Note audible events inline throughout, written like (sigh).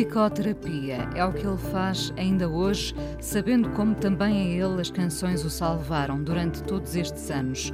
Musicoterapia é o que ele faz ainda hoje, sabendo como também a ele as canções o salvaram durante todos estes anos.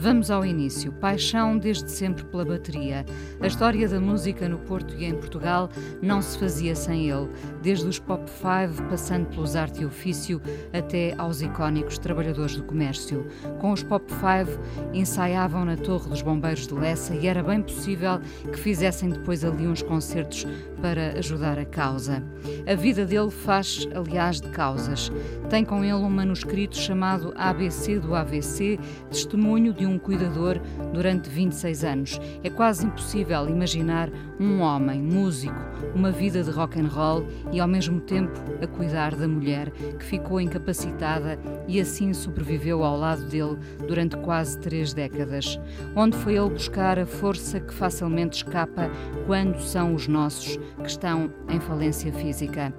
Vamos ao início. Paixão desde sempre pela bateria. A história da música no Porto e em Portugal não se fazia sem ele, desde os Pop Five, passando pelos Arte e Ofício, até aos icónicos Trabalhadores do Comércio. Com os Pop Five, ensaiavam na Torre dos Bombeiros de Lessa e era bem possível que fizessem depois ali uns concertos para ajudar a causa. A vida dele faz, aliás, de causas. Tem com ele um manuscrito chamado ABC do AVC, testemunho de um cuidador durante 26 anos. É quase impossível imaginar um homem, músico, uma vida de rock and roll e ao mesmo tempo a cuidar da mulher que ficou incapacitada e assim sobreviveu ao lado dele durante quase três décadas. Onde foi ele buscar a força que facilmente escapa quando são os nossos que estão em falência física?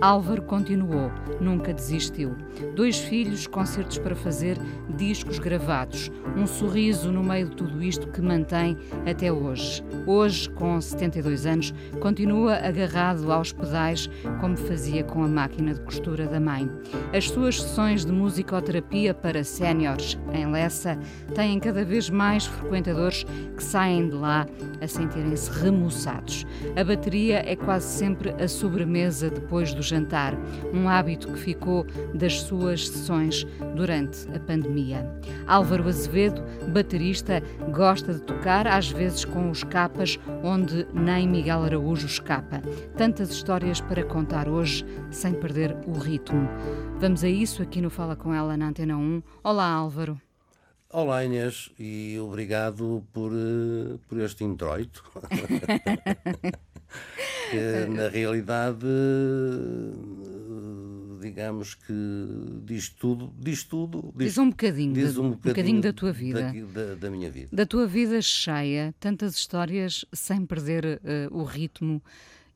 Álvaro continuou, nunca desistiu. Dois filhos, concertos para fazer, discos gravados, um sorriso no meio de tudo isto que mantém até hoje. Hoje, com 72 anos, continua agarrado aos pedais como fazia com a máquina de costura da mãe. As suas sessões de musicoterapia para séniores em Lessa têm cada vez mais frequentadores que saem de lá a sentirem-se remoçados. A bateria é quase sempre a sobremesa depois do jantar, um hábito que ficou das suas sessões durante a pandemia. Álvaro Azevedo, baterista, gosta de tocar, às vezes com os capas onde nem Miguel Araújo escapa. Tantas histórias para contar hoje, sem perder o ritmo. Vamos a isso aqui no Fala Com Ela na Antena 1. Olá, Álvaro. Olá Inês e obrigado por, uh, por este introito. que, (laughs) (laughs) na realidade, digamos que diz tudo, diz tudo. Diz, diz um, bocadinho, diz um, bocadinho, um bocadinho da tua vida. Da, da, minha vida. Da tua vida cheia, tantas histórias sem perder uh, o ritmo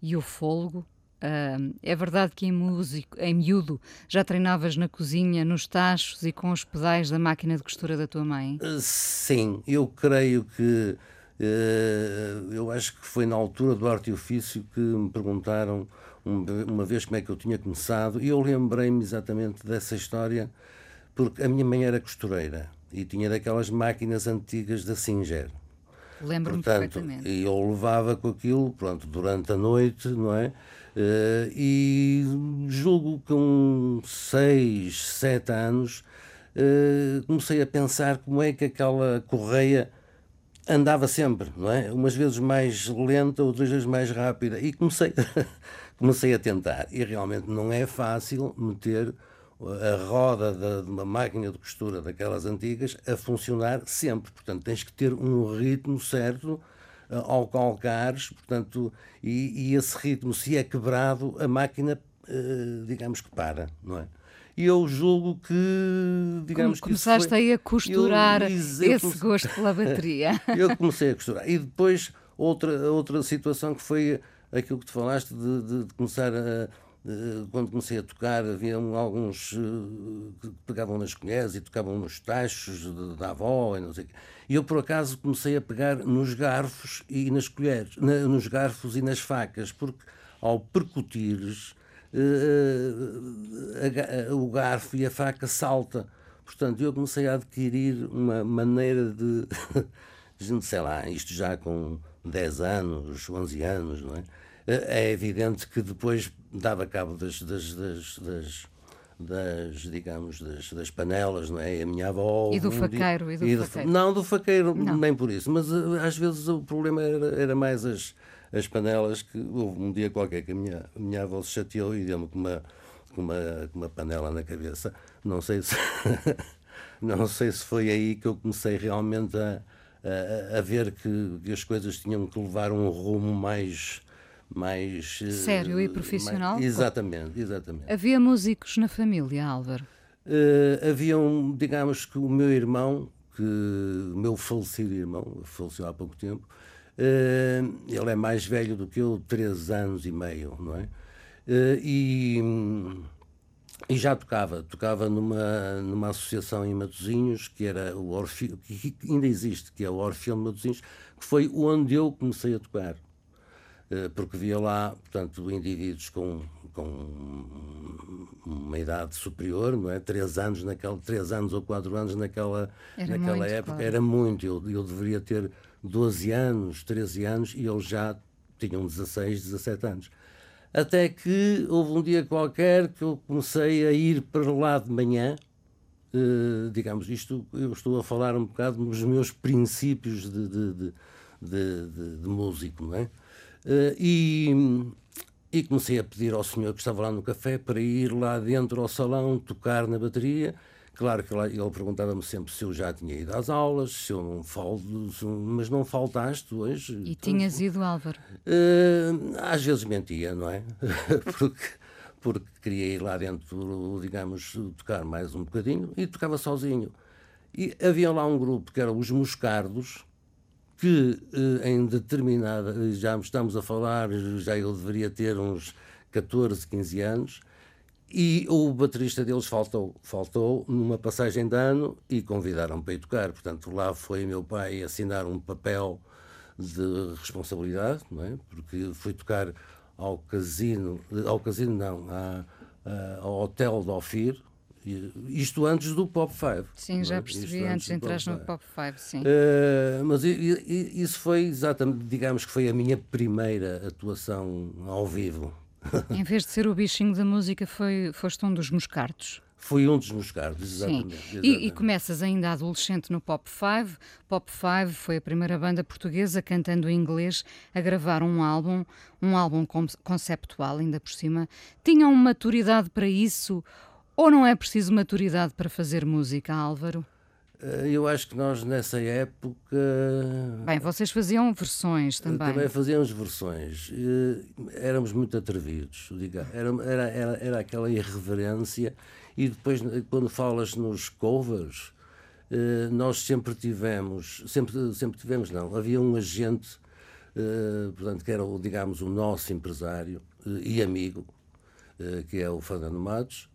e o fôlego. Uh, é verdade que em, músico, em miúdo já treinavas na cozinha, nos tachos e com os pedais da máquina de costura da tua mãe? Uh, sim, eu creio que. Uh, eu acho que foi na altura do arte e ofício que me perguntaram uma vez como é que eu tinha começado e eu lembrei-me exatamente dessa história porque a minha mãe era costureira e tinha daquelas máquinas antigas da Singer. Lembro-me perfeitamente. E eu levava com aquilo, pronto, durante a noite, não é? Uh, e julgo que com 6, 7 anos uh, comecei a pensar como é que aquela correia andava sempre, não é? Umas vezes mais lenta, outras vezes mais rápida. E comecei, (laughs) comecei a tentar. E realmente não é fácil meter a roda de uma máquina de costura daquelas antigas a funcionar sempre. Portanto, tens que ter um ritmo certo ao calcares, portanto, e, e, esse ritmo, se é quebrado, a máquina, uh, digamos que para, não é? E eu julgo que, digamos Como começaste foi, aí a costurar eu, esse gosto pela bateria. (laughs) eu comecei a costurar. E depois, outra, outra situação que foi aquilo que tu falaste de, de, de começar a quando comecei a tocar, havia alguns eh, que pegavam nas colheres e tocavam nos tachos da avó e não sei o quê. E eu, por acaso, comecei a pegar nos garfos e nas colheres, nos garfos e nas facas, porque ao percutires, eh, eh, o garfo e a faca salta. Portanto, eu comecei a adquirir uma maneira de, (laughs) sei lá, isto já com 10 anos, 11 anos, não é? É evidente que depois dava cabo das, das, das, das das, digamos, das, das panelas, não é? A minha avó... E do faqueiro, dia, e do, e do faqueiro. Não, do faqueiro não. nem por isso, mas uh, às vezes o problema era, era mais as, as panelas, que houve um dia qualquer que a minha, a minha avó se chateou e deu-me com uma, com, uma, com uma panela na cabeça. Não sei se... (laughs) não sei se foi aí que eu comecei realmente a, a, a ver que, que as coisas tinham que levar um rumo mais mais eh, Sério e profissional? mais- exatamente, exatamente. Havia músicos na família, Álvaro? Eh, havia um, digamos que o meu irmão, que o meu falecido irmão, faleceu há pouco tempo, eh, ele é mais velho do que eu, três anos e meio, não é? Eh, e, e já tocava, tocava numa, numa associação em Matosinhos, que era o Orfeu, que ainda existe, que é o Orfeu de Matosinhos, que foi onde eu comecei a tocar. Eh, porque via lá, portanto, indivíduos com, com uma idade superior, não é? Três anos, naquela, três anos ou quatro anos naquela, Era naquela muito, época, claro. era muito. Eu, eu deveria ter 12 anos, 13 anos, e eles já tinham 16, 17 anos. Até que houve um dia qualquer que eu comecei a ir para lá de manhã, eh, digamos, isto eu estou a falar um bocado nos meus princípios de, de, de, de- músico, não é? Eh, e, e comecei a pedir ao senhor que estava lá no café para ir lá dentro ao salão tocar na bateria. Claro que ele perguntava-me sempre se eu já tinha ido às aulas, se eu não falto, mas não faltaste hoje. E Então, tinhas ido, Álvaro? eh, às vezes mentia, não é? (laughs) porque, porque queria ir lá dentro, digamos, tocar mais um bocadinho e tocava sozinho. E havia lá um grupo que era os Moscardos, que eh, em determinada, já estamos a falar, já eu deveria ter uns 14, 15 anos, e o baterista deles faltou, faltou numa passagem de ano e convidaram para ir tocar. Portanto, lá foi meu pai assinar um papel de responsabilidade, não é? Porque fui tocar ao casino, ao casino não, à- à- ao hotel de Ofir, isto antes do Pop 5. Sim, já é? percebi Isto antes de entrar no. Pop 5, sim. Eh, mas isso foi exatamente, digamos que foi a minha primeira atuação ao vivo. (laughs) Em vez de ser o bichinho da música, foi, foste um dos moscardos. Fui um dos moscardos, Sim. exatamente. E, e exatamente. começas ainda adolescente no Pop 5. Pop 5 foi a primeira banda portuguesa cantando em inglês a gravar um álbum, um álbum con- conceptual, ainda por cima. Tinham maturidade para isso? Ou não é preciso maturidade para fazer música, Álvaro? Eh, Eu acho que nós nessa época Bem, vocês faziam versões também. também fazíamos versões. Eh, Éramos muito atrevidos, diga. Era, era, era, era aquela irreverência. E depois, eh, quando falas nos covers, eh, nós sempre tivemos, sempre, sempre tivemos, não, havia um agente, eh, portanto, que era, o, digamos, o nosso empresário eh, e amigo, eh, que é o Fernando Matos, eh,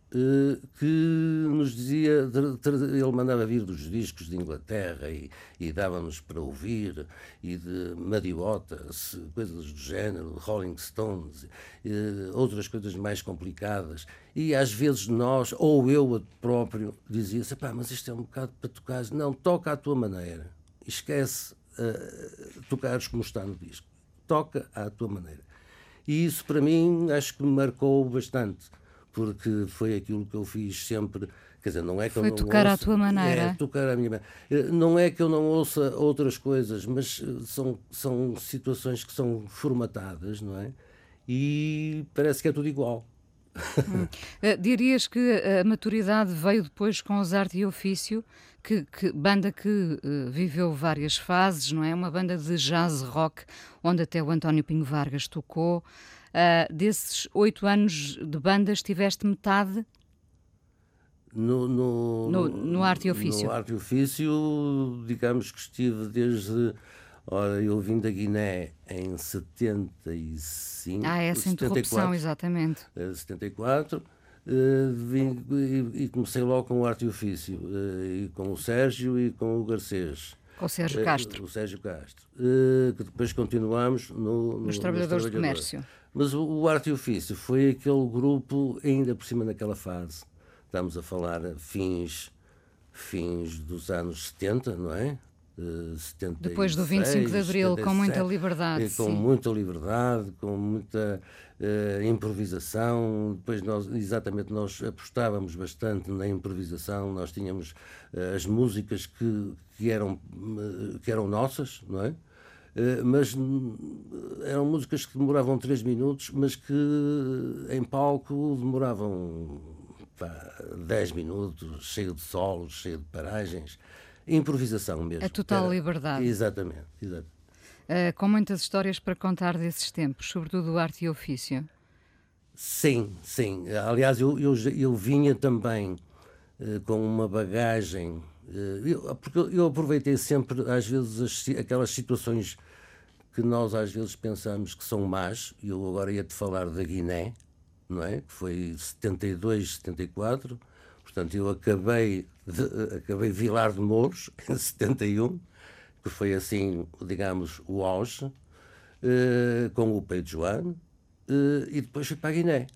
que nos dizia, ele mandava vir dos discos de Inglaterra e, e dava-nos para ouvir, e de Madiota, se- coisas do género, Rolling Stones, eh, outras coisas mais complicadas. E às vezes nós, ou eu próprio, dizia assim, pá, mas isto é um bocado para tocar. Não, toca à tua maneira. Esquece eh, tocares como está no disco. Toca à tua maneira. E isso para mim acho que me marcou bastante, porque foi aquilo que eu fiz sempre. Quer dizer, não é que Foi eu não tocar à ouça- tua maneira. É, tocar à minha maneira. Eh, Não é que eu não ouça outras coisas, mas eh, são, são situações que são formatadas, não é? E parece que é tudo igual. Eh, dirias que a maturidade veio depois com os Arte e Ofício, que, que- banda que eh, viveu várias fases, não é? Uma banda de jazz rock, onde até o António Pinho Vargas tocou. Ah, desses oito anos de banda, estiveste metade No, no, No- no arte e ofício. No arte e ofício, digamos que estive desde. Ora, eu vim da Guiné em 75. Ah, essa interrupção, 74, exatamente. eh, 74. Eh, vim, e, e comecei logo com o arte e ofício, eh, e com o Sérgio e com o Garcês. Com o Sérgio Eh, Castro, O Sérgio Castro. que depois continuamos no, no, nos Trabalhadores do Comércio. Mas o, o Arte e Ofício foi aquele grupo, ainda por cima naquela fase. Estamos a falar fins, fins dos anos 70, não é? Eh, 76, Depois do 25 de Abril, com muita 77, liberdade, com sim. muita liberdade, com muita eh, improvisação. Depois nós, exatamente, nós apostávamos bastante na improvisação. Nós tínhamos eh, as músicas que, que, eram, eh, que eram nossas, não é? Eh, mas hum, eram músicas que demoravam 3 minutos, mas que em palco demoravam pá, 10 minutos, cheio de solos, cheio de paragens. Improvisação mesmo. A total Era- liberdade. Exatamente, exatamente. Uh, com muitas histórias para contar desses tempos, sobretudo do arte e ofício. Sim, sim. Aliás, eu, eu, eu vinha também uh, com uma bagagem. Uh, eu, porque eu aproveitei sempre, às vezes, as, aquelas situações que nós às vezes pensamos que são más. Eu agora ia-te falar da Guiné, não é? Que foi 72, 74. Portanto, eu acabei, de, acabei Vilar de Mouros (laughs) em 71, que foi assim, digamos, o auge, uh, com o Peito João, uh, e depois fui para a Guiné,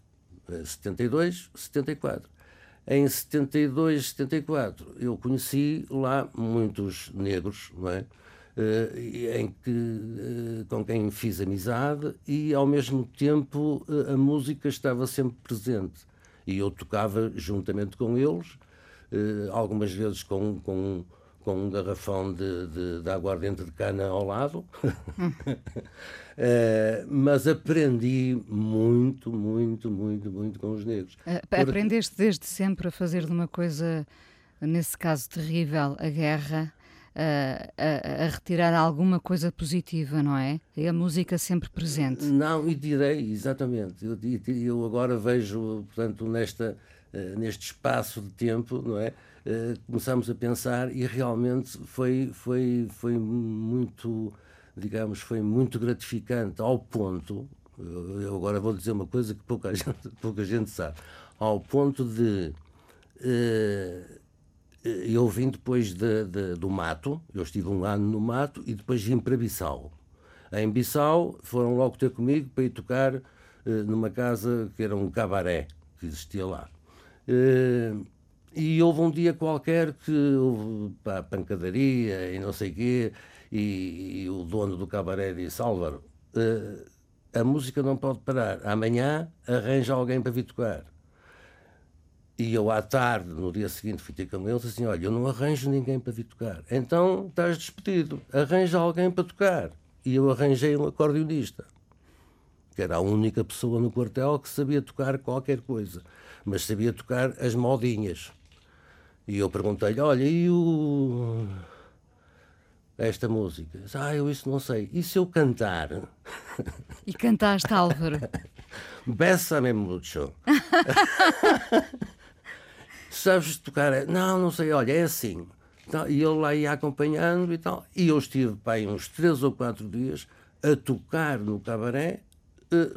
72, 74. Em 72, 74, eu conheci lá muitos negros, não é? Uh, em que, uh, com quem fiz amizade e ao mesmo tempo uh, a música estava sempre presente e eu tocava juntamente com eles algumas vezes com, com, com um garrafão de, de, de aguardente de cana ao lado (laughs) mas aprendi muito, muito, muito, muito com os negros. Aprendeste desde sempre a fazer de uma coisa, nesse caso terrível, a guerra, a, a, retirar alguma coisa positiva, não é? E a música sempre presente. Não, e direi, exatamente. Eu, eu agora vejo, portanto, nesta, eh, neste espaço de tempo, não é? Eh, começamos a pensar e realmente foi, foi, foi muito, digamos, foi muito gratificante ao ponto, eu agora vou dizer uma coisa que pouca (laughs) gente, pouca gente sabe, ao ponto de uh, eu vim depois de, de, do mato, eu estive um ano no mato e depois vim para Bissau. Em Bissau foram logo ter comigo para ir tocar numa casa que era um cabaré que existia lá. Uh, e houve um dia qualquer que houve pá, pancadaria e não sei o quê, e, e, o dono do cabaré disse: Álvaro, uh, a música não pode parar, amanhã arranja alguém para vir tocar. E eu à tarde, no dia seguinte, fui ter com eles assim: olha, eu não arranjo ninguém para vir tocar. Então estás despedido, arranja alguém para tocar. E eu arranjei um acordeonista, que era a única pessoa no quartel que sabia tocar qualquer coisa, mas sabia tocar as modinhas. E eu perguntei-lhe: olha, e o. Esta música? Ah, eu isso não sei. E se eu cantar? E cantaste, Álvaro? (laughs) Bessa-me mucho. (laughs) sabes tocar? Não, não sei, olha, é assim. Então, e ele lá ia acompanhando e tal. E eu estive pá, uns três ou quatro dias a tocar no cabaré,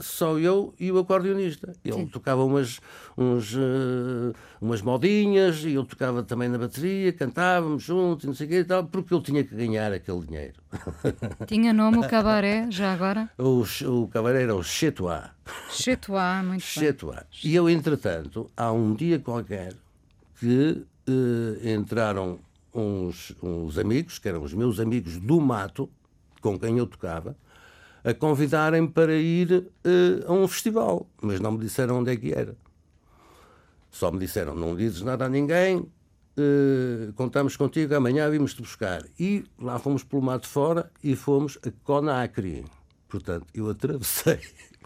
só eu e o acordeonista. Ele Sim. tocava umas, uns, uh, umas modinhas e eu tocava também na bateria, cantávamos juntos e não sei o quê e tal, porque eu tinha que ganhar aquele dinheiro. (laughs) Tinha nome o cabaré, já agora? O, o cabaré era o Chetois. Chetois, muito bem. E eu, entretanto, há um dia qualquer, que uh, entraram uns, uns amigos, que eram os meus amigos do mato, com quem eu tocava, a convidarem para ir uh, a um festival, mas não me disseram onde é que era. Só me disseram: não dizes nada a ninguém, uh, contamos contigo, amanhã vimos-te buscar. E lá fomos pelo mato fora e fomos a Conacri. Portanto, eu atravessei,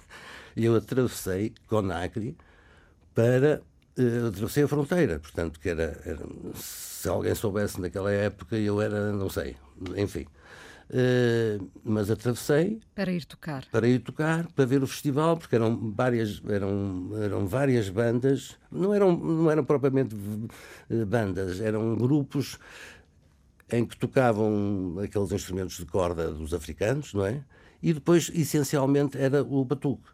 (laughs) eu atravessei Conacri para uh, atravessei a fronteira, portanto, que era, era, se alguém soubesse naquela época, eu era, não sei, enfim. Uh, mas atravessei para ir tocar. para ir tocar para ver o festival porque eram várias eram eram várias bandas. Não eram não eram propriamente eh, bandas eram grupos em que tocavam aqueles instrumentos de corda dos africanos não é? E depois essencialmente era o batuque.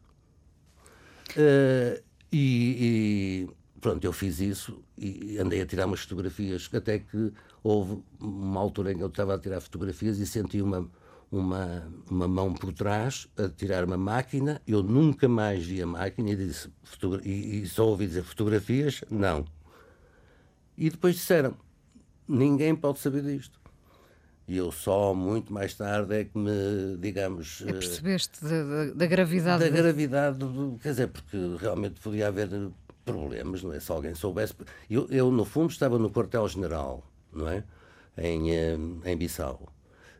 Uh, e, e pronto, eu fiz isso e andei a tirar umas fotografias, até que houve uma altura em que eu estava a tirar fotografias e senti uma, uma, uma mão por trás a tirar uma máquina, eu nunca mais vi a máquina e, disse, e, e só ouvi dizer fotografias, não. E depois disseram, ninguém pode saber disto. E eu só muito mais tarde é que me, digamos. É percebeste da, da, da gravidade. Da gravidade, quer dizer, porque realmente podia haver problemas, não é? Se alguém soubesse. Eu, eu no fundo, estava no quartel-general, não é? Em, eh, em Bissau.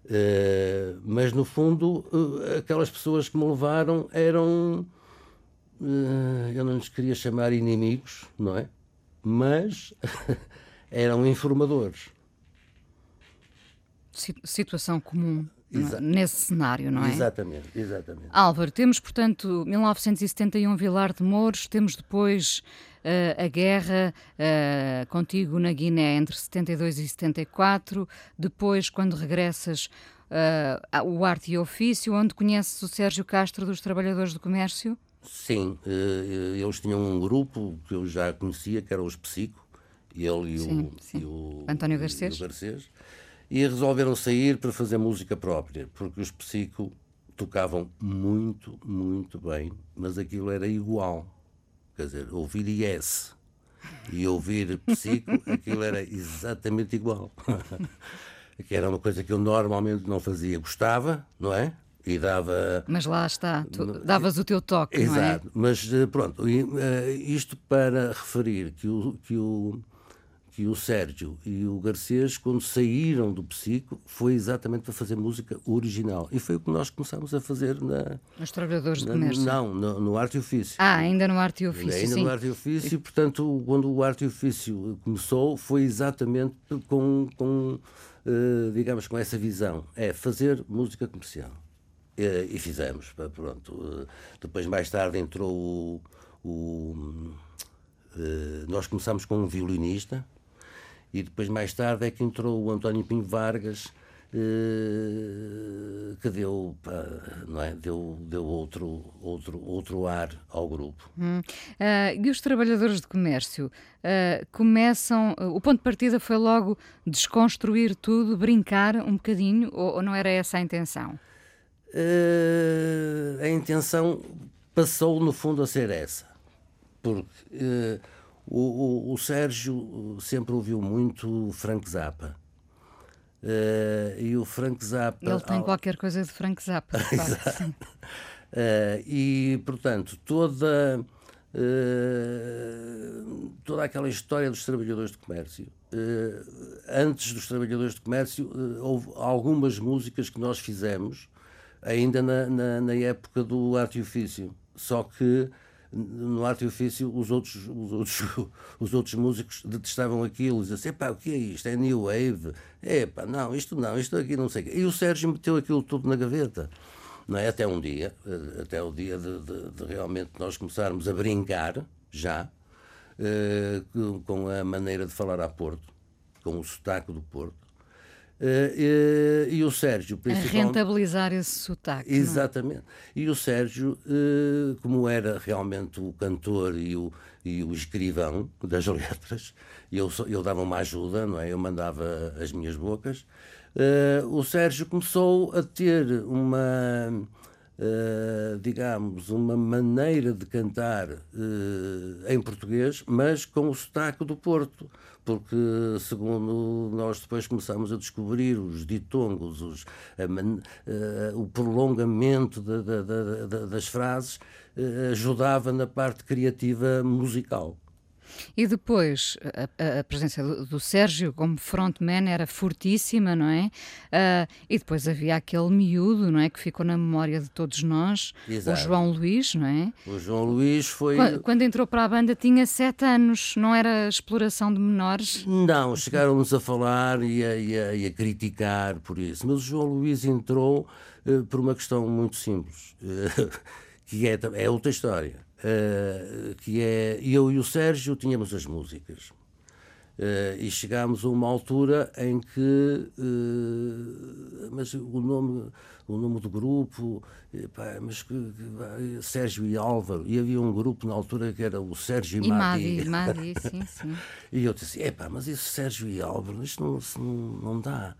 Uh, mas, no fundo, uh, aquelas pessoas que me levaram eram. Uh, eu não lhes queria chamar inimigos, não é? Mas (laughs) eram informadores. Situação comum. Exa nesse cenário, não é? Exatamente, exatamente. Álvaro, temos, portanto, 1971 Vilar de Mouros, temos depois uh, a guerra uh, contigo na Guiné entre 72 e 74, depois, quando regressas, uh, o Arte e Ofício, onde conheces o Sérgio Castro dos Trabalhadores do Comércio? Sim, eles tinham um grupo que eu já conhecia, que era os Psico, ele e, sim, o, sim. e o António Garcês. E, Garcês, e resolveram sair para fazer música própria, porque os Psico tocavam muito, muito bem, mas aquilo era igual. Quer dizer, ouvir Yes e ouvir Psico, (laughs) aquilo era exatamente igual. (laughs) que era uma coisa que eu normalmente não fazia. Gostava, não é? E dava. Mas lá está, tu davas o teu toque, Exato, não é? mas eh, pronto, eh, isto para referir que o, que o, que o Sérgio e o Garcês, quando saíram do Psico, foi exatamente para fazer música original. E foi o que nós começámos a fazer na. Os trabalhadores do comércio? Não, no, no, Arte e Ofício. Ah, ainda no Arte e Ofício. Ainda sim. no Arte e Ofício, portanto, quando o Arte e Ofício começou, foi exatamente com, com uh, digamos, com essa visão: é fazer música comercial. E, e fizemos, pronto. Uh, depois, mais tarde, entrou o. o uh, nós começámos com um violinista e depois, mais tarde, é que entrou o António Pinho Vargas, eh, que deu, não é? deu, deu outro, outro, outro ar ao grupo. Hum. Uh, e os trabalhadores de comércio uh, começam. Uh, o ponto de partida foi logo desconstruir tudo, brincar um bocadinho, ou, ou não era essa a intenção? a intenção passou, no fundo, a ser essa. Porque o, o, o, Sérgio sempre ouviu muito Frank Zappa. Uh, e o Frank Zappa. Ele tem ao... qualquer coisa de Frank Zappa. (laughs) Exato. Uh, e, portanto, toda. Uh, toda aquela história dos trabalhadores de comércio. antes dos trabalhadores de comércio, houve algumas músicas que nós fizemos, ainda na, na, na época do arte e ofício. Só que no arte e ofício os outros, os outros, (laughs) os outros músicos detestavam aquilo, diziam assim, o que é isto? É New Wave? Epá, não, isto não, isto aqui não sei o quê. E o Sérgio meteu aquilo tudo na gaveta. Não é? Até um dia, eh, até o dia de, de, de realmente nós começarmos a brincar, já, eh, com a maneira de falar a Porto, com o sotaque do Porto, Uh, e o Sérgio, principalmente. A rentabilizar esse sotaque. É? Exatamente. Não? E o Sérgio, uh, como era realmente o cantor e o, e o escrivão das (laughs) letras, eu, eu dava uma ajuda, não é? Eu mandava as minhas bocas. Uh, o Sérgio começou a ter uma. Uh, digamos, uma maneira de cantar uh, em português, mas com o sotaque do Porto porque, segundo nós depois começamos a descobrir os ditongos, os, uh, o prolongamento de, de, de, das frases, ajudava na parte criativa musical. E depois, a, a presença do, do, Sérgio como frontman era fortíssima, não é? Uh, e depois havia aquele miúdo, não é? Que ficou na memória de todos nós, Exato. o João Luís, não é? O João Luís foi. Quando, quando, entrou para a banda tinha sete anos, não era exploração de menores? Não, chegaram-nos a falar e a, e, a, e a, criticar por isso. Mas o João Luís entrou uh, por uma questão muito simples, uh, (laughs) que é, é outra história uh, que é eu e o Sérgio tínhamos as músicas. Uh, e chegámos a uma altura em que uh, mas o nome o nome do grupo epá, mas que, que, Sérgio e Álvaro e havia um grupo na altura que era o Sérgio e, e Madi, Madi sim, sim. (laughs) e eu disse epá, mas esse Sérgio e Álvaro isto não, não, não dá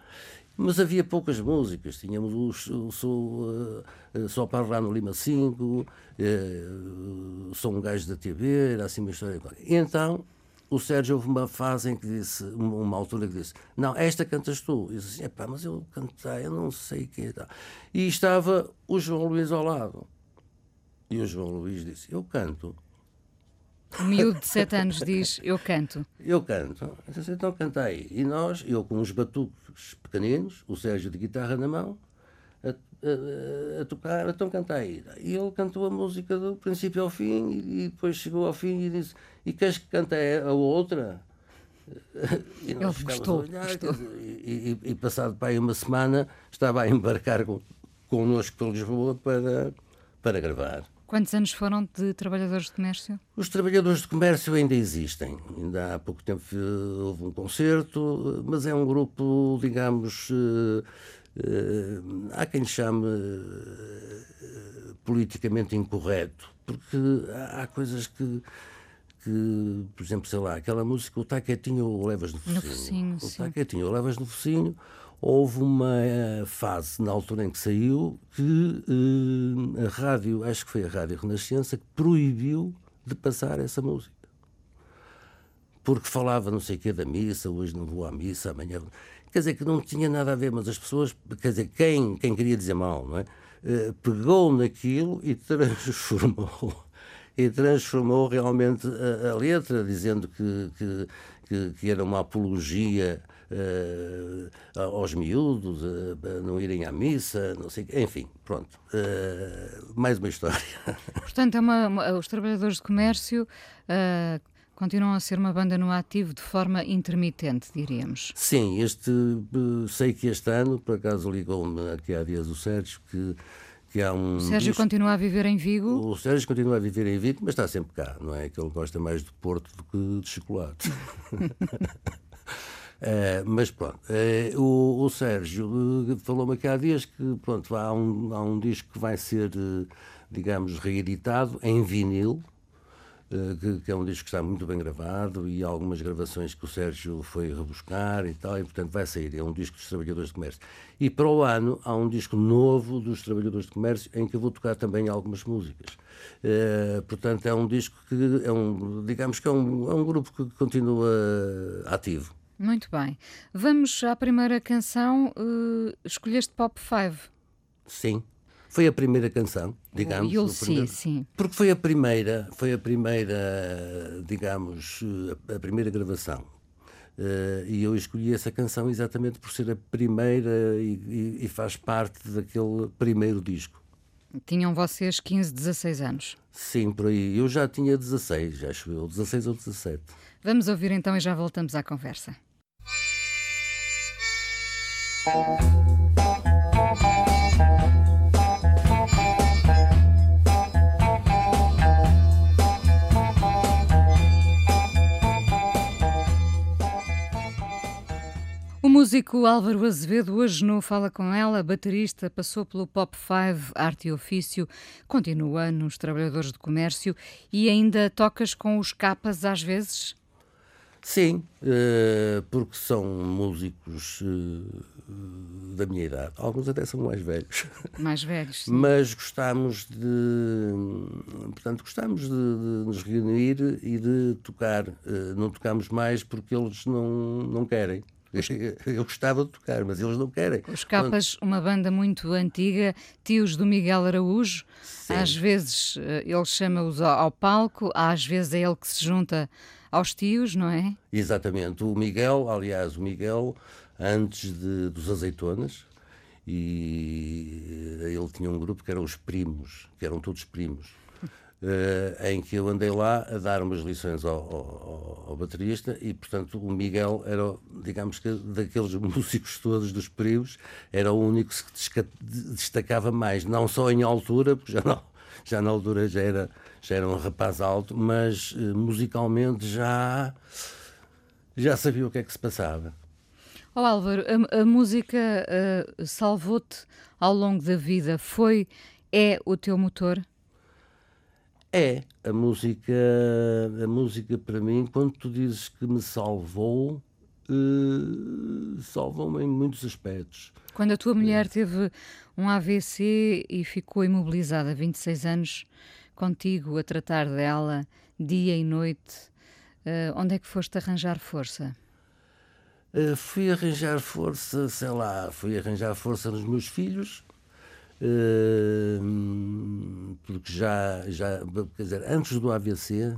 mas havia poucas músicas. Tínhamos o, o Sou, uh, Só para lá no Lima 5, uh, Sou um gajo da TV, era assim uma história. Então, o Sérgio houve uma fase em que disse, uma altura que disse, não, esta cantas tu. E eu disse, epá, mas eu cantei, eu não sei o que é. E estava o João Luís ao lado. E o João Luís disse, eu canto. O miúdo de 7 anos diz: Eu canto. Eu canto. Então canta aí. E nós, eu com uns batuques pequeninos, o Sérgio de guitarra na mão, a, a, a, tocar, então canta aí. E ele cantou a música do princípio ao fim e, e depois chegou ao fim e disse: E queres que cante a outra? (laughs) E Ele gostou, olhar, gostou. E, e- e passado para aí uma semana estava a embarcar com, connosco para Lisboa para, para gravar. Quantos anos foram de trabalhadores de comércio? Os trabalhadores de comércio ainda existem. Ainda há pouco tempo eh, houve um concerto, mas é um grupo, digamos, eh, eh, há quem chame politicamente incorreto, porque há, coisas que, que, por exemplo, sei lá, aquela música, o tá quietinho ou levas no focinho. focinho, o sim. tá quietinho ou levas no focinho. Houve uma eh, fase, na altura em que saiu, que eh, a rádio, acho que foi a Rádio Renascença, que proibiu de passar essa música. Porque falava não sei o quê da missa, hoje não vou à missa, amanhã. Quer dizer, que não tinha nada a ver, mas as pessoas, quer dizer, quem, quem queria dizer mal, não é? Eh, pegou naquilo e transformou. E transformou realmente a, a letra, dizendo que, que, que, que era uma apologia eh, aos miúdos, a não irem à missa, não sei. Enfim, pronto. Eh, mais uma história. (laughs) Portanto, é uma- uma- os trabalhadores de comércio continuam a ser uma banda no ativo de forma intermitente, diríamos. Sim, este, sei que este ano, por acaso ligou-me aqui há dias o Sérgio, que, que há um. O Sérgio continua a viver em Vigo. O Sérgio continua a viver em Vigo, mas está sempre cá, não é? Que ele gosta mais de Porto do que de chocolate. (laughs) Eh, mas pronto, eh, o, o Sérgio eh, falou-me aqui há dias que pronto, há, um, há um disco que vai ser, digamos, reeditado em vinil, que, que é um disco que está muito bem gravado e algumas gravações que o Sérgio foi rebuscar e tal, e portanto vai sair. É um disco dos Trabalhadores de Comércio. E para o ano há um disco novo dos Trabalhadores de Comércio em que eu vou tocar também algumas músicas. Eh, portanto, é um disco que é um, digamos que é um, é um grupo que continua ativo. Muito bem. Vamos à primeira canção. eh, escolheste Pop 5. Sim. Foi a primeira canção, digamos. Primeiro- See, sim. Porque foi a primeira, foi a primeira, digamos, a, a primeira gravação. Eh, e eu escolhi essa canção exatamente por ser a primeira e, e- e faz parte daquele primeiro disco. Tinham vocês 15, 16 anos. Sim, por aí. Eu já tinha 16, acho eu, 16 ou 17. Vamos ouvir então e já voltamos à conversa. O músico Álvaro Azevedo, hoje no Fala Com Ela, baterista, passou pelo Pop 5, arte e ofício, continua nos Trabalhadores de Comércio e ainda tocas com os capas às vezes? Sim, eh, porque são músicos eh, da minha idade. Alguns até são mais velhos. Mais velhos. sim. Mas gostamos de. Portanto, gostamos de, de nos reunir e de tocar. Eh, Não tocamos mais porque eles não, não querem. (laughs) Eu gostava de tocar, mas eles não querem. Os Capas, uma banda muito antiga, tios do Miguel Araújo. Às vezes ele chama-os ao, ao palco, às vezes é ele que se junta aos tios, não é? Exatamente. O Miguel, aliás, o Miguel, antes de, dos Azeitonas, e ele tinha um grupo que eram os primos, que eram todos primos, (laughs) eh, em que eu andei lá a dar umas lições ao, ao- ao baterista e, portanto, o Miguel era, digamos que, daqueles (laughs) músicos todos dos primos, era o único que se destacava mais, não só em altura, porque já, não, já na altura já era, já era um rapaz alto, mas eh, musicalmente já, já sabia o que é que se passava. Ó Álvaro, a, a música eh, salvou-te ao longo da vida, foi, é o teu motor? É, a música, a música para mim, quando tu dizes que me salvou, eh, salvou-me em muitos aspectos. Quando a tua mulher teve um AVC e ficou imobilizada 26 anos contigo a tratar dela dia e noite, eh, onde é que foste arranjar força? Eh, fui arranjar força, sei lá, fui arranjar força nos meus filhos, eh, porque já, já, quer dizer, antes do AVC,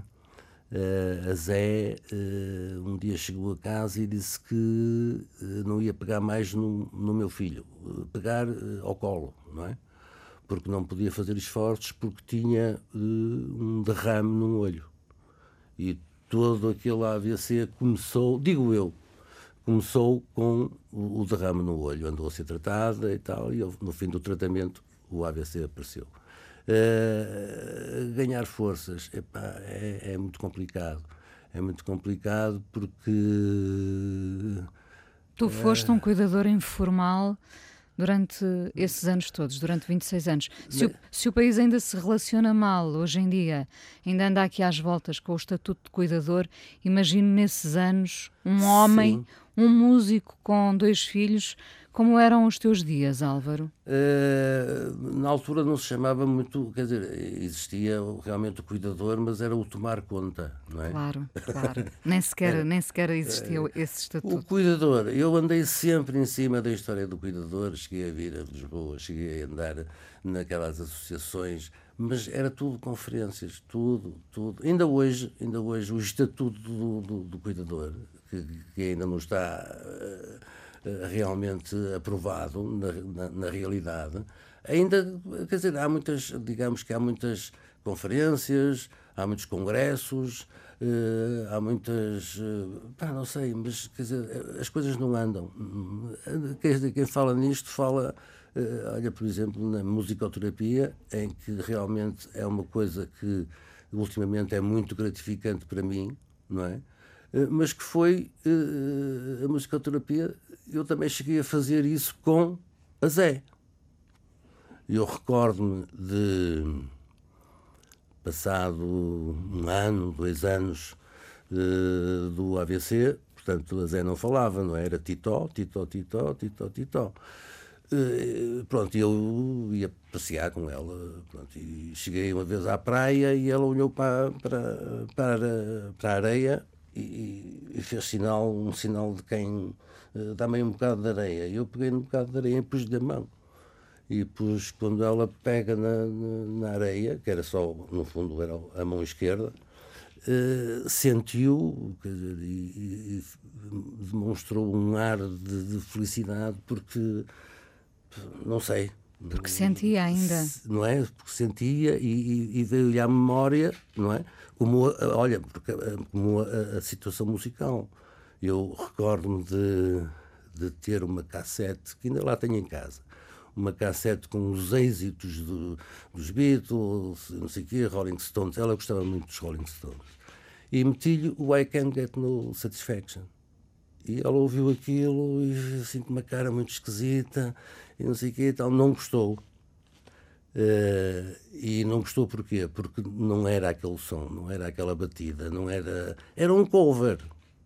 eh, a Zé eh, um dia chegou a casa e disse que eh, não ia pegar mais no, no meu filho, pegar ao colo, não é? Porque não podia fazer esforços porque tinha um derrame num olho. E todo aquele AVC começou, digo eu, começou com o, o derrame no olho, andou a ser tratada e tal, e no fim do tratamento o AVC apareceu. Uh, ganhar forças epá, é, é, muito complicado. É muito complicado porque. Tu foste um cuidador informal durante esses anos todos, durante 26 anos. Se, o, se o país ainda se relaciona mal hoje em dia, ainda anda aqui às voltas com o estatuto de cuidador, imagino nesses anos um homem, Sim. um músico com dois filhos como eram os teus dias, Álvaro? Uh, na altura não se chamava muito, quer dizer, existia realmente o cuidador, mas era o tomar conta, não é? Claro, claro. nem, sequer, nem sequer existia uh, esse estatuto. O cuidador, eu andei sempre em cima da história do cuidador, cheguei a vir a Lisboa, cheguei a andar naquelas associações, mas era tudo conferências, tudo, tudo. Ainda hoje, ainda hoje o estatuto do, do, do cuidador, que, que, ainda não está. Uh, realmente aprovado na, na, na, realidade. Ainda, quer dizer, há muitas, digamos que há muitas conferências, há muitos congressos, uh, há muitas, uh, pá, não sei, mas quer dizer, as coisas não andam. Quem, quem fala nisto fala, olha, por exemplo, na musicoterapia, em que realmente é uma coisa que ultimamente é muito gratificante para mim, não é? Mas que foi a musicoterapia eu também cheguei a fazer isso com a Zé. Eu recordo-me de, passado um ano, dois anos do AVC, portanto a Zé não falava, não é? era Titó, Titó, Titó, Titó, Titó. Pronto, eu ia passear com ela pronto, e cheguei uma vez à praia e ela olhou para, para, para, para a areia e, fez sinal, um sinal de quem eh, dá-me um bocado de areia. Eu peguei um bocado de areia e pus-lhe a mão. E pus, quando ela pega na, na, areia, que era só, no fundo, era a mão esquerda, uh, sentiu dizer, e, e, demonstrou um ar de, de felicidade, porque, não sei, porque sentia ainda. Não é? Porque sentia e, e veio-lhe à memória, não é? Como, olha, porque, como a, a situação musical. Eu recordo-me de, de ter uma cassete, que ainda lá tenho em casa, uma cassete com os êxitos do, dos Beatles, não sei o quê, Rolling Stones. Ela gostava muito dos Rolling Stones. E meti-lhe o I Can Get No Satisfaction. E ela ouviu aquilo e assim com uma cara muito esquisita e não sei o quê e tal. Não gostou. Uh, e não gostou porquê? Porque não era aquele som, não era aquela batida, não era. Era um cover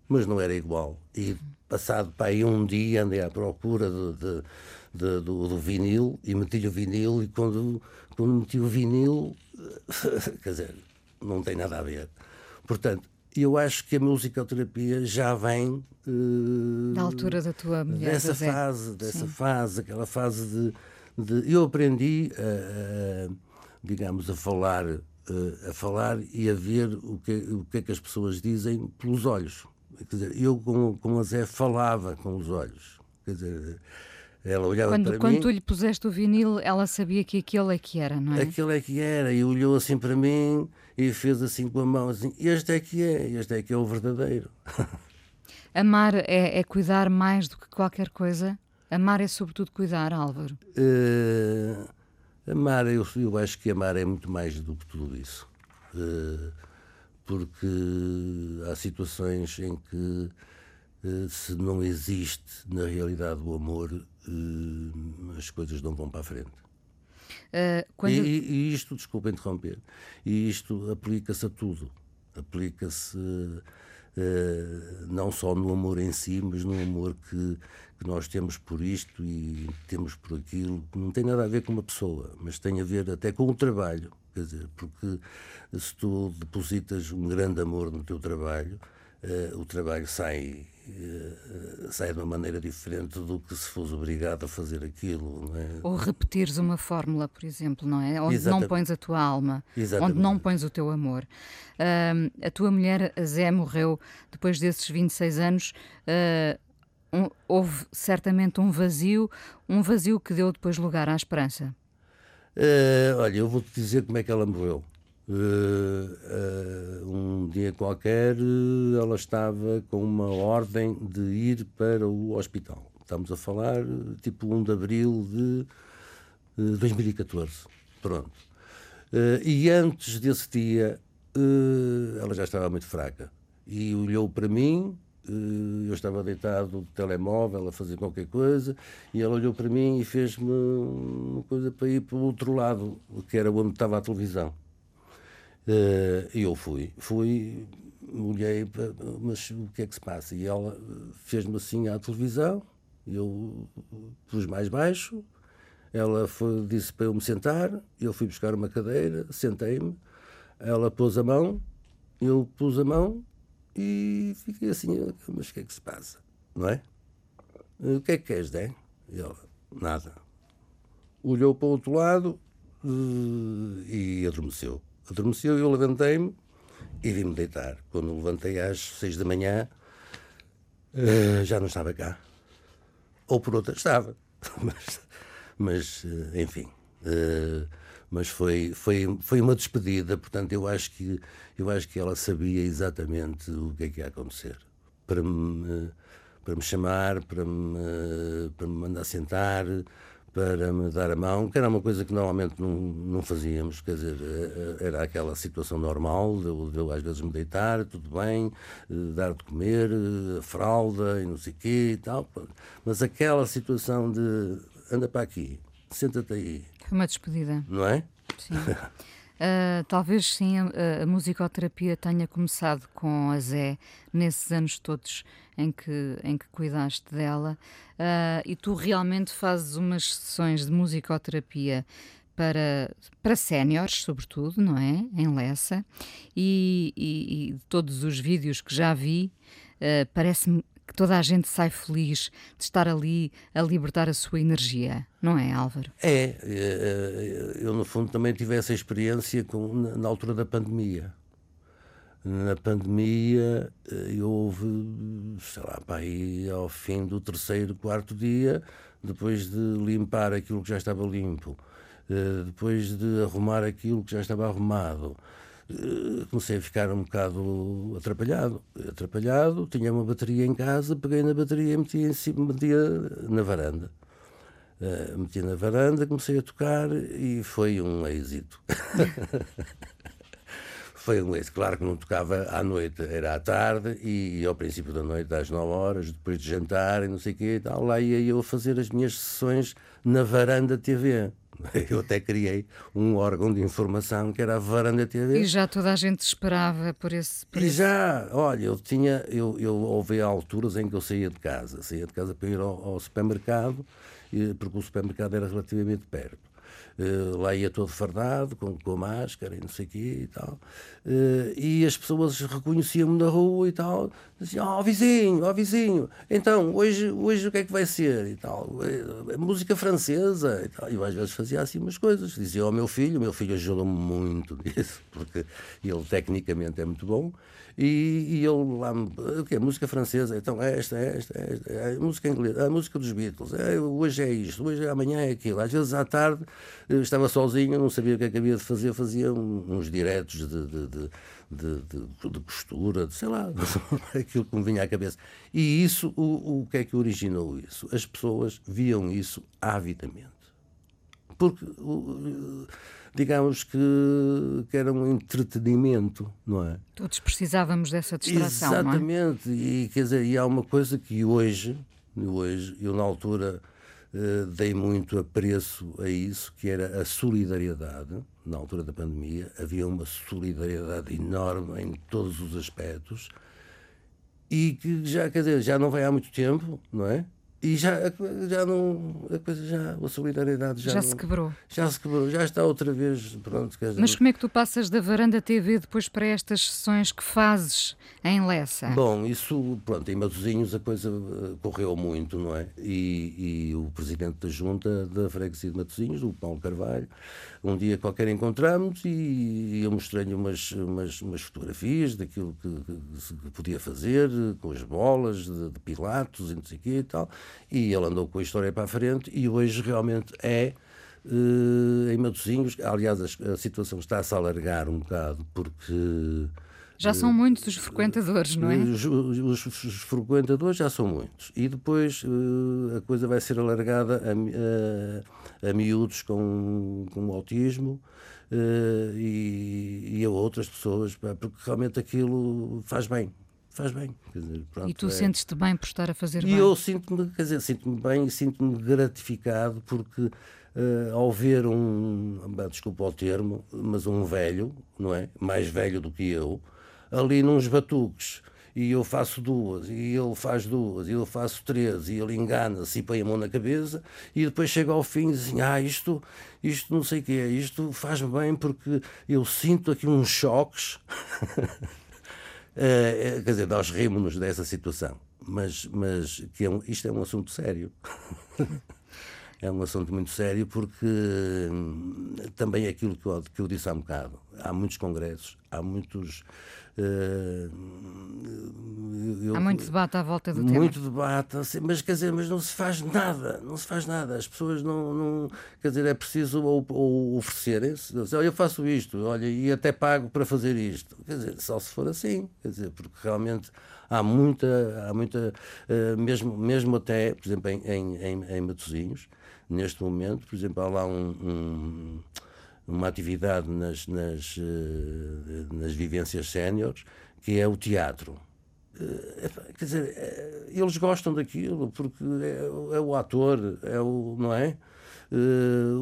mas não era igual. E passado para aí um dia andei à procura de, de, de, do, do, vinil e meti o vinil e quando, quando meti o vinil, (laughs) quer dizer, não tem nada a ver. Portanto, eu acho que a musicoterapia já vem uh, da altura da tua mulher dessa fase, dessa Sim. fase, aquela fase de, de eu aprendi a, a, digamos a falar a falar e a ver o que, o que é que as pessoas dizem pelos olhos. Quer dizer, eu com, com a Zé falava com os olhos. Quer dizer, ela olhava quando, para quando mim. Quando tu lhe puseste o vinil, ela sabia que aquele é que era, não é? Aquele é que era, e olhou assim para mim e fez assim com a mão, assim: Este é que é, este é que é o verdadeiro. (laughs) Amar é, é cuidar mais do que qualquer coisa? Amar é sobretudo cuidar, Álvaro? Uh, amar, eu, eu acho que amar é muito mais do que tudo isso. Uh, porque há situações em que eh, se não existe na realidade o amor, as coisas não vão para a frente. Uh, quando... e, e, isto, desculpa interromper, e isto aplica-se a tudo. Aplica-se uh, não só no amor em si, mas no amor que, que nós temos por isto e temos por aquilo, que não tem nada a ver com uma pessoa, mas tem a ver até com o trabalho. Quer dizer, porque se tu depositas um grande amor no teu trabalho, uh, o trabalho sai, sai de uma maneira diferente do que se fosse obrigado a fazer aquilo. É? Ou repetires uma fórmula, por exemplo, não é? Onde Exatamente. não pões a tua alma, Exatamente. onde não pões o teu amor. Uh, a tua mulher, a Zé, morreu depois desses 26 anos. Um, houve certamente um vazio, um vazio que deu depois lugar à esperança. Uh, olha, eu vou-te dizer como é que ela morreu. Uh, uh, um dia qualquer ela estava com uma ordem de ir para o hospital. Estamos a falar tipo 1 de abril de uh, 2014. Pronto. e antes desse dia ela já estava muito fraca e olhou para mim. Eu estava deitado no telemóvel a fazer qualquer coisa e ela olhou para mim e fez-me uma coisa para ir para o outro lado, que era onde estava a televisão. E eu fui, fui, olhei, mas o que é que se passa? E ela fez-me assim à televisão, eu pus mais baixo, ela foi, disse para eu me sentar, eu fui buscar uma cadeira, sentei-me, ela pôs a mão, eu pus a mão e fiquei assim, mas o que é que se passa? Não é? O que é que queres, Dé? E ela, nada. Olhou para o outro lado uh, e adormeceu adormeceu, eu levantei-me e vim-me deitar. Quando levantei às seis da manhã, uh, já não estava cá. Ou por outra, estava. (laughs) mas, mas uh, enfim. Uh, mas foi, foi, foi uma despedida, portanto, eu acho, que, eu acho que ela sabia exatamente o que é que ia acontecer. Para me, para me chamar, para me, para me mandar sentar, para me dar a mão, que era uma coisa que normalmente não, não fazíamos, quer dizer, eh, eh, era aquela situação normal, de eu, eu às vezes me deitar, tudo bem, eh, dar de comer, fralda e não sei o quê e tal, mas aquela situação de anda para aqui, senta-te aí. Foi uma despedida. Não é? Sim. Uh, talvez sim a, a, musicoterapia tenha começado com a Zé nesses anos todos em que, em que cuidaste dela uh, e tu realmente fazes umas sessões de musicoterapia para, para séniores, sobretudo, não é? Em Lessa e, e, e todos os vídeos que já vi uh, parece-me que toda a gente sai feliz de estar ali a libertar a sua energia, não é, Álvaro? É, é eu no fundo também tive essa experiência com, na altura da pandemia. Na pandemia, eh, houve, sei lá, para aí ao fim do terceiro, quarto dia, depois de limpar aquilo que já estava limpo, eh, depois de arrumar aquilo que já estava arrumado, eh, comecei a ficar um bocado atrapalhado. Atrapalhado, tinha uma bateria em casa, peguei na bateria e meti, em cima, metia na varanda. Uh, meti na varanda, comecei a tocar e foi um êxito. (laughs) foi um. Claro que não tocava à noite, era à tarde e, ao princípio da noite, às 9 horas, depois de jantar e não sei o quê e tal, lá ia eu fazer as minhas sessões na varanda TV. (laughs) Eu até criei um órgão de informação que era a Varanda TV. E já toda a gente esperava por esse. Por e já, olha, eu tinha, eu, eu houve alturas em que eu saía de casa, saía de casa para ir ao, ao supermercado, porque o supermercado era relativamente perto. Uh, lá ia todo fardado, com, com máscara e não sei o quê e tal. Uh, e as pessoas reconheciam-me na rua e tal. Diziam, ó oh, vizinho, ó oh, vizinho, então, hoje, hoje o que é que vai ser e tal? Uh, música francesa e tal. Eu às vezes fazia assim umas coisas. Dizia ao meu filho, o meu filho ajudou-me muito (laughs) nisso, porque ele tecnicamente é muito bom. E, e ele lá, o que Música francesa, então é esta, é esta, é esta, é a música inglesa, a música dos Beatles, é, hoje é isto, hoje é, amanhã é aquilo. Às vezes à tarde eu estava sozinho, não sabia o que é que havia de fazer, fazia uns diretos de, de, de de, de, de, costura, de, sei lá, (laughs) aquilo que me vinha à cabeça. E isso, o, o que é que originou isso? As pessoas viam isso avidamente. Porque digamos que, que era um entretenimento, não é? Todos precisávamos dessa distração, Exatamente, não é? e quer dizer, e há uma coisa que hoje, hoje eu na altura uh, dei muito apreço a isso, que era a solidariedade, na altura da pandemia, havia uma solidariedade enorme em todos os aspectos, e que já, quer dizer, já não vai há muito tempo, não é? E já, já não. A coisa já. A solidariedade já. Já não, se quebrou. Já se quebrou, já está outra vez. Pronto, Mas como é que tu passas da varanda TV depois para estas sessões que fazes em Lessa? Bom, isso, pronto, em Matosinhos a coisa eh, correu muito, não é? E, e o presidente da junta da freguesia de Matosinhos, o Paulo Carvalho, um dia qualquer encontramos e eu mostrei-lhe umas, umas, umas, fotografias daquilo que, que, que, podia fazer, com as bolas de, de Pilatos e não sei o quê e tal. E ele andou com a história para a frente e hoje realmente é Uh, em Matosinhos, aliás, a, a situação está-se a alargar um bocado, porque. Já são muitos os frequentadores, não é? Os, os, os frequentadores já são muitos. E depois uh, a coisa vai ser alargada a, a, a miúdos com, com autismo e, e, a outras pessoas, porque realmente aquilo faz bem. Faz bem. Dizer, pronto, e tu é... sentes-te bem por estar a fazer e bem? E eu sinto-me, quer dizer, sinto-me bem e sinto-me gratificado porque Uh, ao ver um, desculpa o termo, mas um velho, não é? Mais velho do que eu, ali nos batuques, e eu faço duas, e ele faz duas, e eu faço três, e ele engana-se e põe a mão na cabeça, e depois chega ao fim e diz assim, ah, isto, isto não sei o que é, isto faz-me bem porque eu sinto aqui uns choques. uh, (laughs) quer dizer, nós rimos-nos dessa situação, mas, mas que é um, isto é um assunto sério. (laughs) é um assunto muito sério porque hum, também é aquilo que eu, que eu disse há um bocado. Há muitos congressos, há muitos. Uh, eu, há muito debate à volta do muito tema. Muito debate, assim, mas quer dizer, mas não se faz nada, não se faz nada. As pessoas não. não quer dizer, é preciso ou, ou oferecerem-se. Olha, eu faço isto, olha, e até pago para fazer isto. Quer dizer, só se for assim, quer dizer, porque realmente há muita, há muita uh, mesmo, mesmo até, por exemplo, em, em, em Matosinhos, neste momento, por exemplo, há lá um, um, uma atividade nas, nas, uh, nas vivências séniores que é o teatro. Uh, quer dizer, uh, eles gostam daquilo porque é, é, o ator, é o, não é?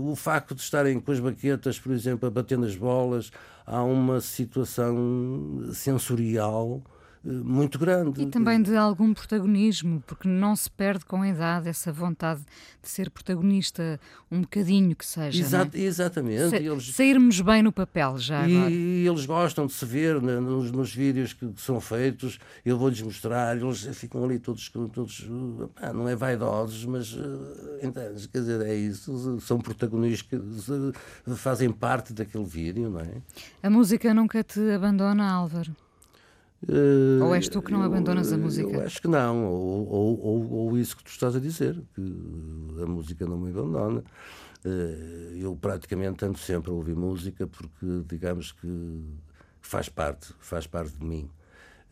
o facto de estarem com as baquetas, por exemplo, a bater nas bolas, há uma situação sensorial muito grande. E também de algum protagonismo, porque não se perde com a idade essa vontade de ser protagonista, um bocadinho que seja. Exato, é? Exatamente. Sa eles... Sairmos bem no papel já e, agora. E eles gostam de se ver né, nos, nos, vídeos que, que, são feitos, eu vou-lhes mostrar, eles ficam ali todos, todos pá, não é vaidosos, mas uh, quer dizer, é isso, são protagonistas, fazem parte daquele vídeo, não é? A música nunca te abandona, Álvaro? Uh, ou és tu que não abandonas a música? Eu acho que não, ou, ou, ou, ou, isso que tu estás a dizer, que a música não me abandona. Uh, eu praticamente ando sempre a ouvir música porque, digamos que faz parte, faz parte de mim.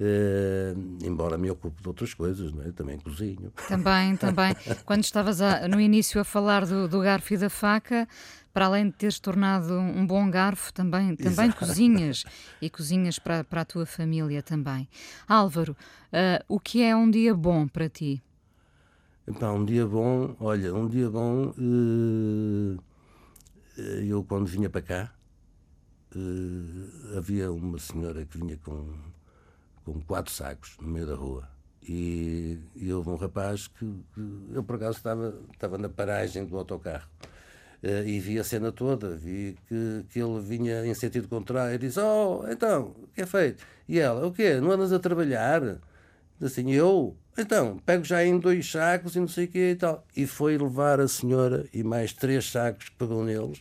Uh, embora me ocupe de outras coisas, não é? também cozinho. Também, também. (laughs) Quando estavas a, no início a falar do, do garfo e da faca, para além de teres tornado um bom garfo, também, também cozinhas e cozinhas para, para a tua família também. Álvaro, uh, o que é um dia bom para ti? Então, um dia bom, olha, um dia bom, uh, eu quando vinha para cá, uh, havia uma senhora que vinha com, com quatro sacos no meio da rua. E, e houve um rapaz que, que eu por acaso estava, estava na paragem do autocarro e vi a cena toda, vi que, que ele vinha em sentido contrário e disse: Oh, então, o que é feito? E ela: O quê? Não andas a trabalhar? Assim, eu? Então, pego já em dois sacos e não sei o quê e tal. E foi levar a senhora e mais três sacos que pegou neles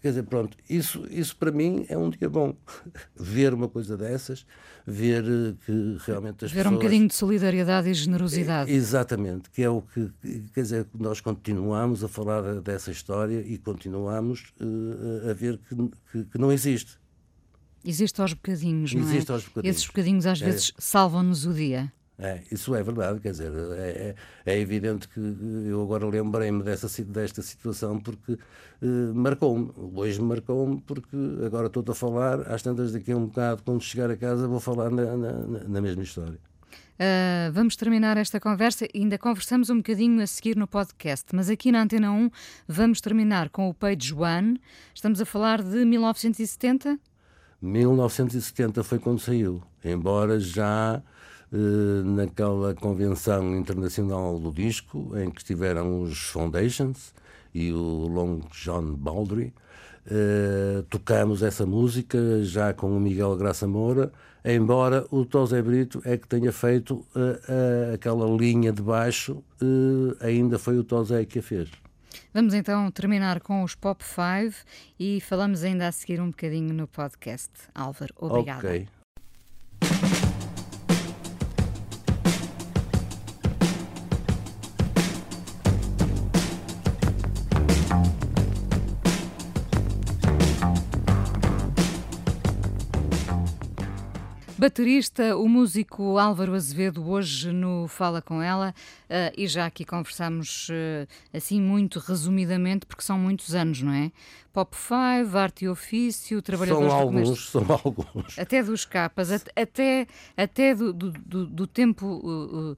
Quer dizer, pronto, isso, isso para mim é um dia bom. (laughs) ver uma coisa dessas, ver eh, que realmente as ver pessoas... um bocadinho de solidariedade e generosidade. Exatamente, que é o que, quer dizer, nós continuamos a falar dessa história e continuamos uh, a ver que, que, que, não existe. Existe aos bocadinhos, não é? Existe aos bocadinhos. Esses bocadinhos às é. vezes salvam-nos o dia. É, isso é verdade, quer dizer, é, é, é evidente que eu agora lembrei-me desta situação porque uh, marcou-me, hoje marcou-me porque agora estou a falar, às tantas daqui a um bocado, quando chegar a casa, vou falar na, na, na mesma história. Uh, vamos terminar esta conversa ainda conversamos um bocadinho a seguir no podcast, mas aqui na Antena 1 vamos terminar com o Page One. Estamos a falar de 1970? 1970 foi quando saiu, embora já eh, naquela convenção internacional do disco, em que estiveram os Foundations e o Long John Baldry. Uh, tocamos essa música já com o Miguel Graça Moura, embora o Tosé Brito é que tenha feito uh, uh, aquela linha de baixo, ainda foi o Tosé que a fez. Vamos então terminar com os Pop 5 e falamos ainda a seguir um bocadinho no podcast. Álvaro, obrigada. Ok. Baterista, o músico Álvaro Azevedo, hoje no Fala Com Ela, uh, e já aqui conversamos uh, assim muito resumidamente, porque são muitos anos, não é? Pop 5, arte e ofício, trabalhadores São alguns, são (laughs) alguns. Até dos capas, até, até do, do, do, do tempo uh,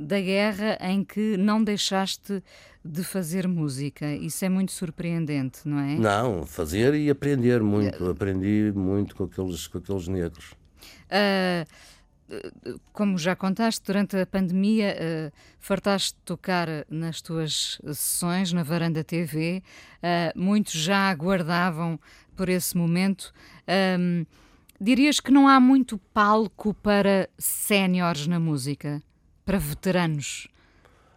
da guerra em que não deixaste de fazer música. Isso é muito surpreendente, não é? Não, fazer e aprender muito. Aprendi muito com aqueles, com aqueles negros. Uh, como já contaste, durante a pandemia uh, fartaste de tocar nas tuas sessões na Varanda TV, uh, muitos já aguardavam por esse momento. Um, dirias que não há muito palco para séniores na música, para veteranos?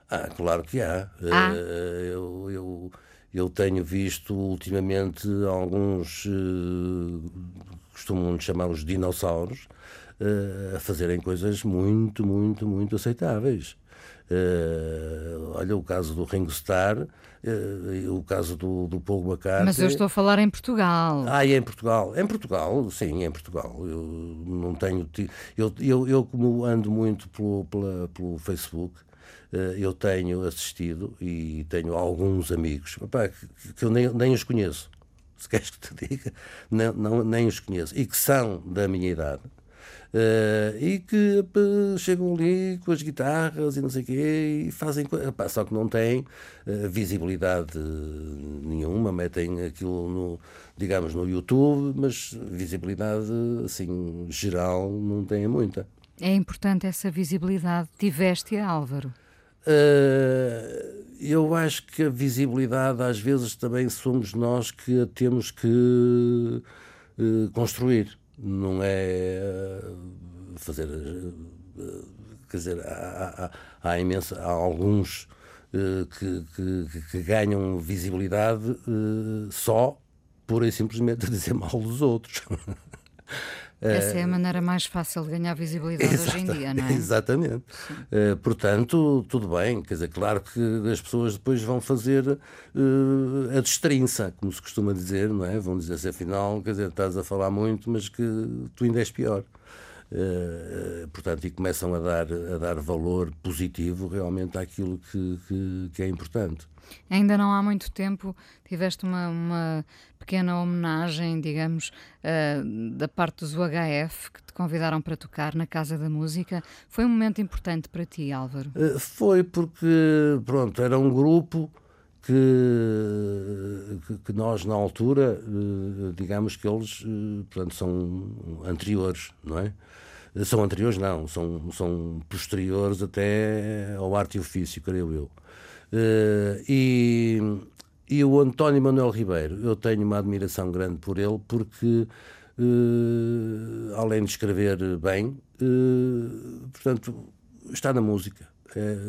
Ah, claro que há. Ah. Eu, eu, eu tenho visto ultimamente alguns, costumam chamar os dinossauros, uh, a fazerem coisas muito, muito, muito aceitáveis. Uh, olha o caso do Ringo Starr, uh, o caso do, do Paul McCartney. Mas eu estou a falar em Portugal. Ah, e é em Portugal. Em Portugal, sim, em Portugal. Eu não tenho. Eu, eu, eu como ando muito pelo, pela, pelo Facebook, eu tenho assistido e tenho alguns amigos opa, que, que eu nem, nem os conheço se queres que te diga, não, não, nem os conheço, e que são da minha idade, Uh, e que chegam ali com as guitarras e não sei o quê e fazem Epá, só que não têm uh, visibilidade nenhuma, metem aquilo no, digamos, no YouTube, mas visibilidade assim geral não têm muita. É importante essa visibilidade. Tiveste-a, Álvaro? Uh, eu acho que a visibilidade às vezes também somos nós que a temos que uh, construir não é eh, fazer. Eh, quer dizer, há, há, há, imensa, há alguns uh, que, que, que, ganham visibilidade uh, só e simplesmente dizer mal dos outros. (laughs) Essa é a maneira mais fácil de ganhar visibilidade hoje em dia, não é? (laughs) Exatamente. Uh, portanto, tudo bem. Quer dizer, claro que as pessoas depois vão fazer uh, a destrinça, como se costuma dizer, não é? Vão dizer assim, afinal, quer dizer, estás a falar muito, mas que tu ainda és pior. Uh, portanto, e começam a dar, a dar valor positivo realmente àquilo que, que, que, é importante. Ainda não há muito tempo tiveste uma, uma pequena homenagem, digamos, uh, da parte dos UHF que te convidaram para tocar na Casa da Música. Foi um momento importante para ti, Álvaro? Uh, foi porque, pronto, era um grupo que, que, que, nós na altura, digamos que eles, portanto, são anteriores, não é? São anteriores, não, são, são posteriores até ao arte e ofício, creio eu. Uh, e, e o António Manuel Ribeiro, eu tenho uma admiração grande por ele, porque uh, além de escrever bem, uh, portanto, está na música.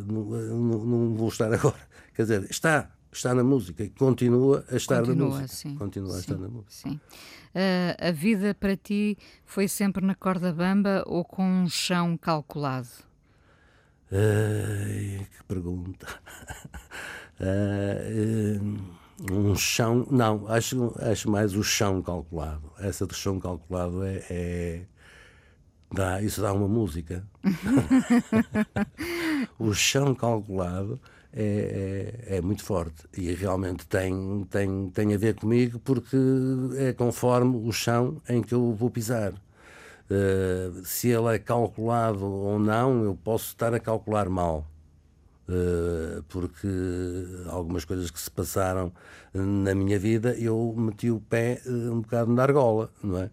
Não, não, não, vou estar agora. (laughs) Quer dizer, está, está na música e continua a estar continua, na música. Sim, continua sim, a estar na música. Sim. Uh, a vida para ti foi sempre na corda bamba ou com um chão calculado? Ai, que pergunta. Uh, (laughs) um chão, não, acho, acho mais o chão calculado. Essa do chão calculado é, é dá, isso dá uma música. (laughs) o chão calculado é, é, é, muito forte e realmente tem, tem, tem a ver comigo porque é conforme o chão em que eu vou pisar. Uh, se ele é calculado ou não, eu posso estar a calcular mal. Uh, porque algumas coisas que se passaram na minha vida eu meti o pé uh, um bocado na argola, não é?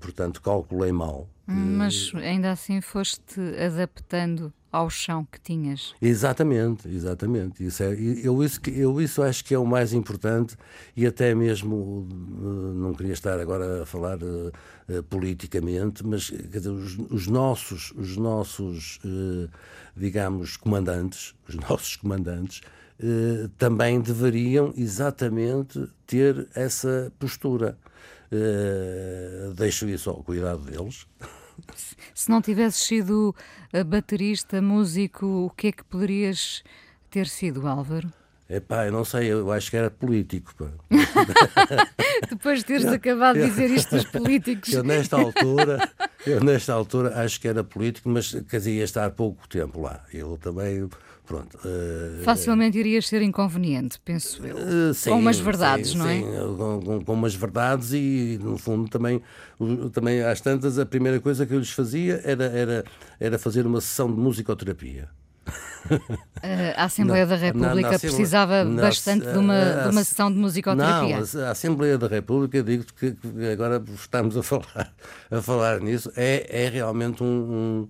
portanto, calculei mal. Mas ainda assim foste adaptando ao chão que tinhas. Exatamente, exatamente. Isso é, eu, isso, eu isso acho que é o mais importante e até mesmo eh, não queria estar agora a falar uh, uh, politicamente, mas dizer, os, os nossos, os nossos uh, digamos, comandantes, os (laughs) nossos comandantes, também deveriam exatamente ter essa postura. deixo isso ao cuidado deles. (laughs) (laughs) Se não tivesses sido baterista, músico, o que é que poderias ter sido, Álvaro? Epá, eu não sei, eu acho que era político. (laughs) Depois de teres eu, acabado de dizer isto dos políticos. Eu, nesta altura, eu, nesta altura, acho que era político, mas quer dizer, ia estar pouco tempo lá. Eu também, pronto. Uh, Facilmente irias ser inconveniente, penso eu. Uh, sim, com umas verdades, sim, não é? Sim, com, com, com, umas verdades e, no fundo, também, também às tantas, a primeira coisa que eu lhes fazia era, era, era fazer uma sessão de musicoterapia. (laughs) A Assembleia da República precisava bastante de uma, de uma sessão de musicoterapia. Não, a Assembleia da República, digo-te que, que, agora estamos a (laughs) falar, a falar nisso, é, é realmente um, um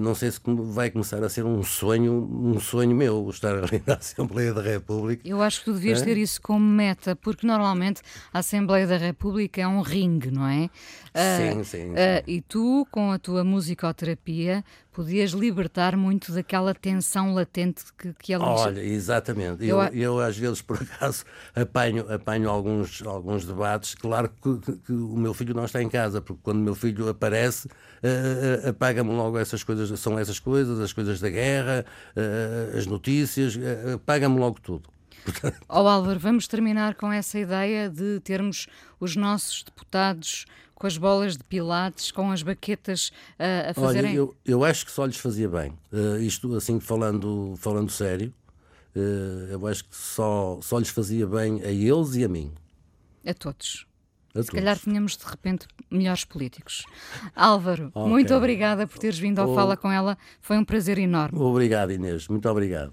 não sei se vai começar a ser um sonho, um sonho meu, estar ali na Assembleia da República. Eu acho que tu devias é? ter isso como meta, porque normalmente a Assembleia da República é um ringue, não é? Uh, sim, sim. sim. Uh, e tu, com a tua musicoterapia, podias libertar muito daquela tensão latente que, que ali... Olha, exatamente. Eu, eu, eu, às vezes, por (laughs) acaso, apanho, apanho alguns, alguns debates. Claro que, que, o meu filho não está em casa, porque quando o meu filho aparece, uh, uh, apaga-me logo essas coisas, são essas coisas, as coisas da guerra, uh, as notícias, uh, apaga-me logo tudo. (laughs) Ó oh, Álvaro, vamos terminar com essa ideia de termos os nossos deputados com as bolas de pilates, com as baquetas uh, a fazerem? Olha, eu, eu acho que só lhes fazia bem. Uh, isto, assim, falando, falando sério, uh, eu acho que só, só lhes fazia bem a eles e a mim. A todos. A Se todos. calhar tínhamos de repente melhores políticos. Álvaro, okay. muito obrigada por teres vindo ao oh. Fala com ela. Foi um prazer enorme. Obrigado, Inês. Muito obrigado.